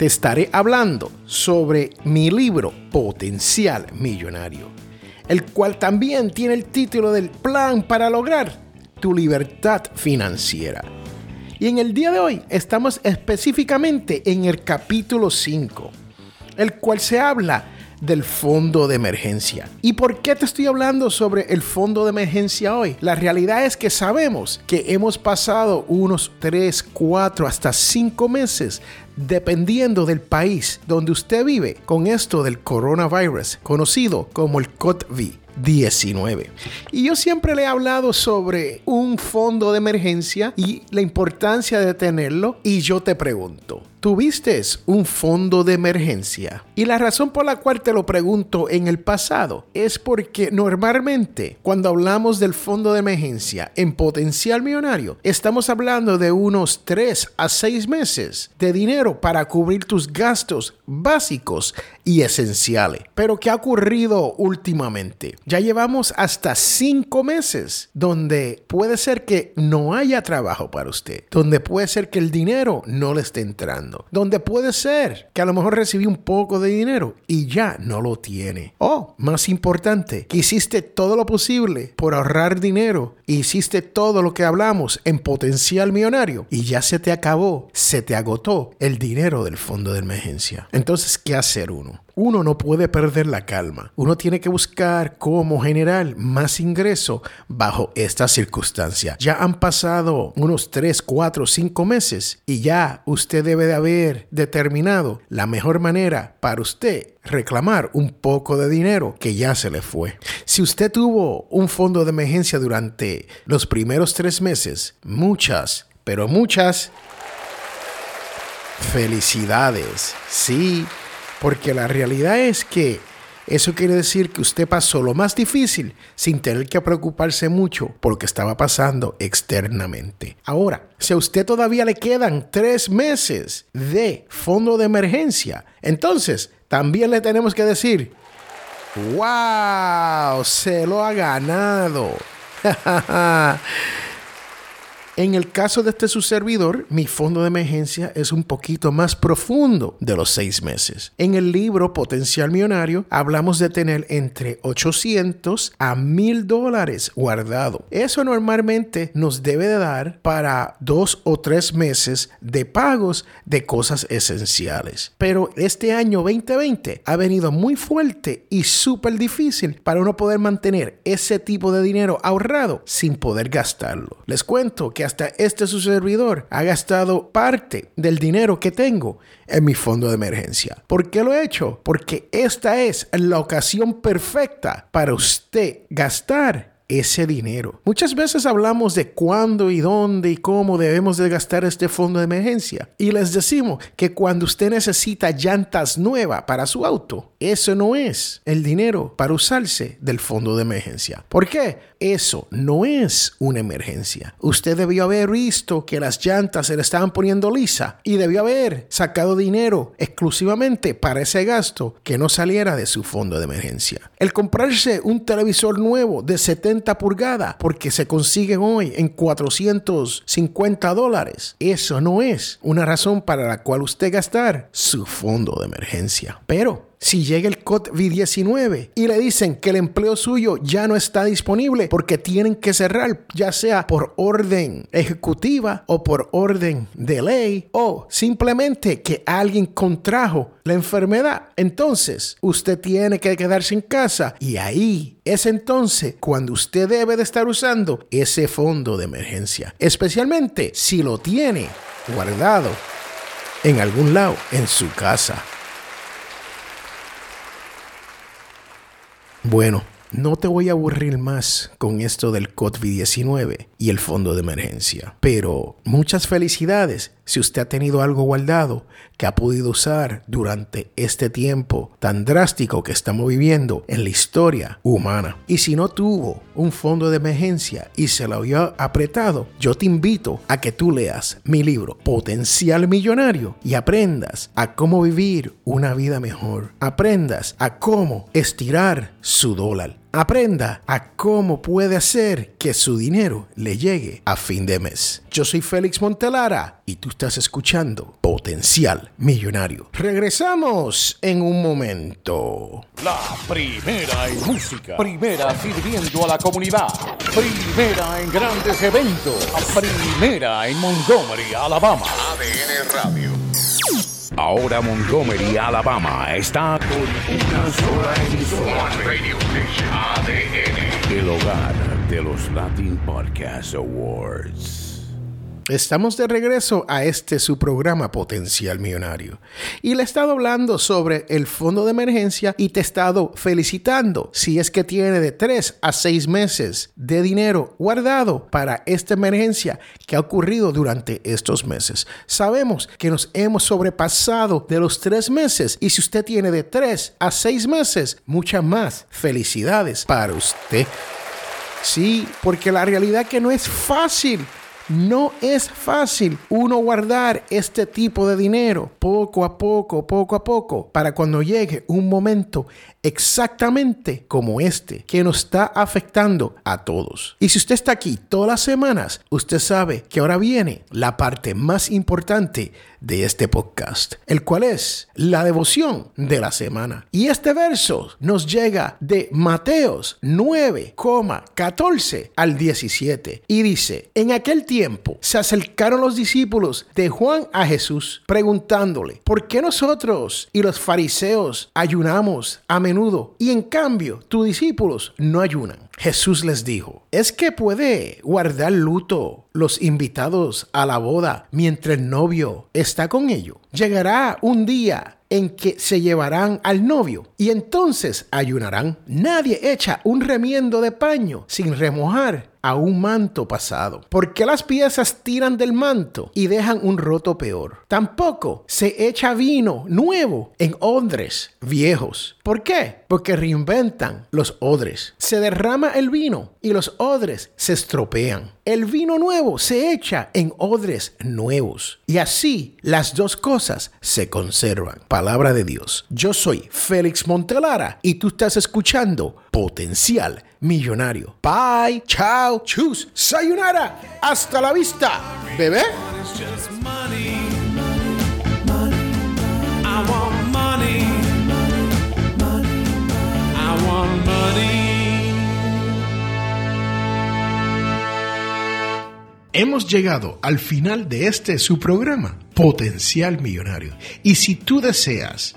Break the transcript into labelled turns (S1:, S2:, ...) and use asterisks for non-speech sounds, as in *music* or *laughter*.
S1: te estaré hablando sobre mi libro Potencial Millonario, el cual también tiene el título del Plan para lograr tu libertad financiera. Y en el día de hoy estamos específicamente en el capítulo 5, el cual se habla del fondo de emergencia. ¿Y por qué te estoy hablando sobre el fondo de emergencia hoy? La realidad es que sabemos que hemos pasado unos 3, 4, hasta 5 meses dependiendo del país donde usted vive con esto del coronavirus, conocido como el COVID. 19. Y yo siempre le he hablado sobre un fondo de emergencia y la importancia de tenerlo. Y yo te pregunto, ¿Tuviste un fondo de emergencia? Y la razón por la cual te lo pregunto en el pasado es porque normalmente cuando hablamos del fondo de emergencia en potencial millonario, estamos hablando de unos 3 a 6 meses de dinero para cubrir tus gastos básicos y esenciales. Pero ¿qué ha ocurrido últimamente? Ya llevamos hasta 5 meses donde puede ser que no haya trabajo para usted, donde puede ser que el dinero no le esté entrando donde puede ser que a lo mejor recibí un poco de dinero y ya no lo tiene. O, más importante, que hiciste todo lo posible por ahorrar dinero, hiciste todo lo que hablamos en potencial millonario y ya se te acabó, se te agotó el dinero del fondo de emergencia. Entonces, ¿qué hacer uno? Uno no puede perder la calma. Uno tiene que buscar cómo generar más ingreso bajo esta circunstancia. Ya han pasado unos 3, 4, 5 meses y ya usted debe de haber determinado la mejor manera para usted reclamar un poco de dinero que ya se le fue. Si usted tuvo un fondo de emergencia durante los primeros tres meses, muchas, pero muchas felicidades. Sí, porque la realidad es que eso quiere decir que usted pasó lo más difícil sin tener que preocuparse mucho por lo que estaba pasando externamente. Ahora, si a usted todavía le quedan tres meses de fondo de emergencia, entonces también le tenemos que decir, wow, se lo ha ganado. *laughs* *laughs* En el caso de este su servidor, mi fondo de emergencia es un poquito más profundo de los seis meses. En el libro Potencial Millonario hablamos de tener entre 800 a 1000 dólares guardado. Eso normalmente nos debe de dar para dos o tres meses de pagos de cosas esenciales. Pero este año 2020 ha venido muy fuerte y súper difícil para uno poder mantener ese tipo de dinero ahorrado sin poder gastarlo. Les cuento que hasta este su servidor ha gastado parte del dinero que tengo en mi fondo de emergencia. ¿Por qué lo he hecho? Porque esta es la ocasión perfecta para usted gastar ese dinero. Muchas veces hablamos de cuándo y dónde y cómo debemos de gastar este fondo de emergencia. Y les decimos que cuando usted necesita llantas nuevas para su auto, eso no es el dinero para usarse del fondo de emergencia. ¿Por qué? Eso no es una emergencia. Usted debió haber visto que las llantas se le estaban poniendo lisa y debió haber sacado dinero exclusivamente para ese gasto que no saliera de su fondo de emergencia. El comprarse un televisor nuevo de 70 pulgadas porque se consiguen hoy en 450 dólares. Eso no es una razón para la cual usted gastar su fondo de emergencia. Pero si llega el COVID-19 y le dicen que el empleo suyo ya no está disponible porque tienen que cerrar, ya sea por orden ejecutiva o por orden de ley o simplemente que alguien contrajo la enfermedad, entonces usted tiene que quedarse en casa y ahí es entonces cuando usted debe de estar usando ese fondo de emergencia, especialmente si lo tiene guardado en algún lado en su casa. Bueno, no te voy a aburrir más con esto del COVID-19 y el fondo de emergencia, pero muchas felicidades si usted ha tenido algo guardado que ha podido usar durante este tiempo tan drástico que estamos viviendo en la historia humana. Y si no tuvo un fondo de emergencia y se lo había apretado, yo te invito a que tú leas mi libro Potencial Millonario y aprendas a cómo vivir una vida mejor. Aprendas a cómo estirar su dólar. Aprenda a cómo puede hacer que su dinero le llegue a fin de mes. Yo soy Félix Montelara y tú estás escuchando Potencial Millonario. Regresamos en un momento.
S2: La primera en música, primera sirviendo a la comunidad, primera en grandes eventos, primera en Montgomery, Alabama. ADN Radio. Ahora Montgomery, Alabama está con una sola emisora. Radio Station ADN. El hogar de los Latin Podcast Awards.
S1: Estamos de regreso a este su programa Potencial Millonario. Y le he estado hablando sobre el fondo de emergencia y te he estado felicitando si es que tiene de 3 a 6 meses de dinero guardado para esta emergencia que ha ocurrido durante estos meses. Sabemos que nos hemos sobrepasado de los 3 meses y si usted tiene de 3 a 6 meses, muchas más felicidades para usted. Sí, porque la realidad que no es fácil no es fácil uno guardar este tipo de dinero poco a poco, poco a poco, para cuando llegue un momento exactamente como este que nos está afectando a todos. Y si usted está aquí todas las semanas, usted sabe que ahora viene la parte más importante de este podcast, el cual es la devoción de la semana. Y este verso nos llega de Mateos 9,14 al 17 y dice, en aquel tiempo se acercaron los discípulos de Juan a Jesús preguntándole, ¿por qué nosotros y los fariseos ayunamos a menudo y en cambio tus discípulos no ayunan? Jesús les dijo, ¿es que puede guardar luto los invitados a la boda mientras el novio está con ellos? Llegará un día en que se llevarán al novio y entonces ayunarán. Nadie echa un remiendo de paño sin remojar a un manto pasado. porque las piezas tiran del manto y dejan un roto peor? Tampoco se echa vino nuevo en odres viejos. ¿Por qué? Porque reinventan los odres. Se derrama el vino y los odres se estropean. El vino nuevo se echa en odres nuevos. Y así las dos cosas se conservan. Palabra de Dios. Yo soy Félix Montelara y tú estás escuchando Potencial Millonario. Bye, chao, chus, sayonara. Hasta la vista, bebé. Hemos llegado al final de este su programa, Potencial Millonario. Y si tú deseas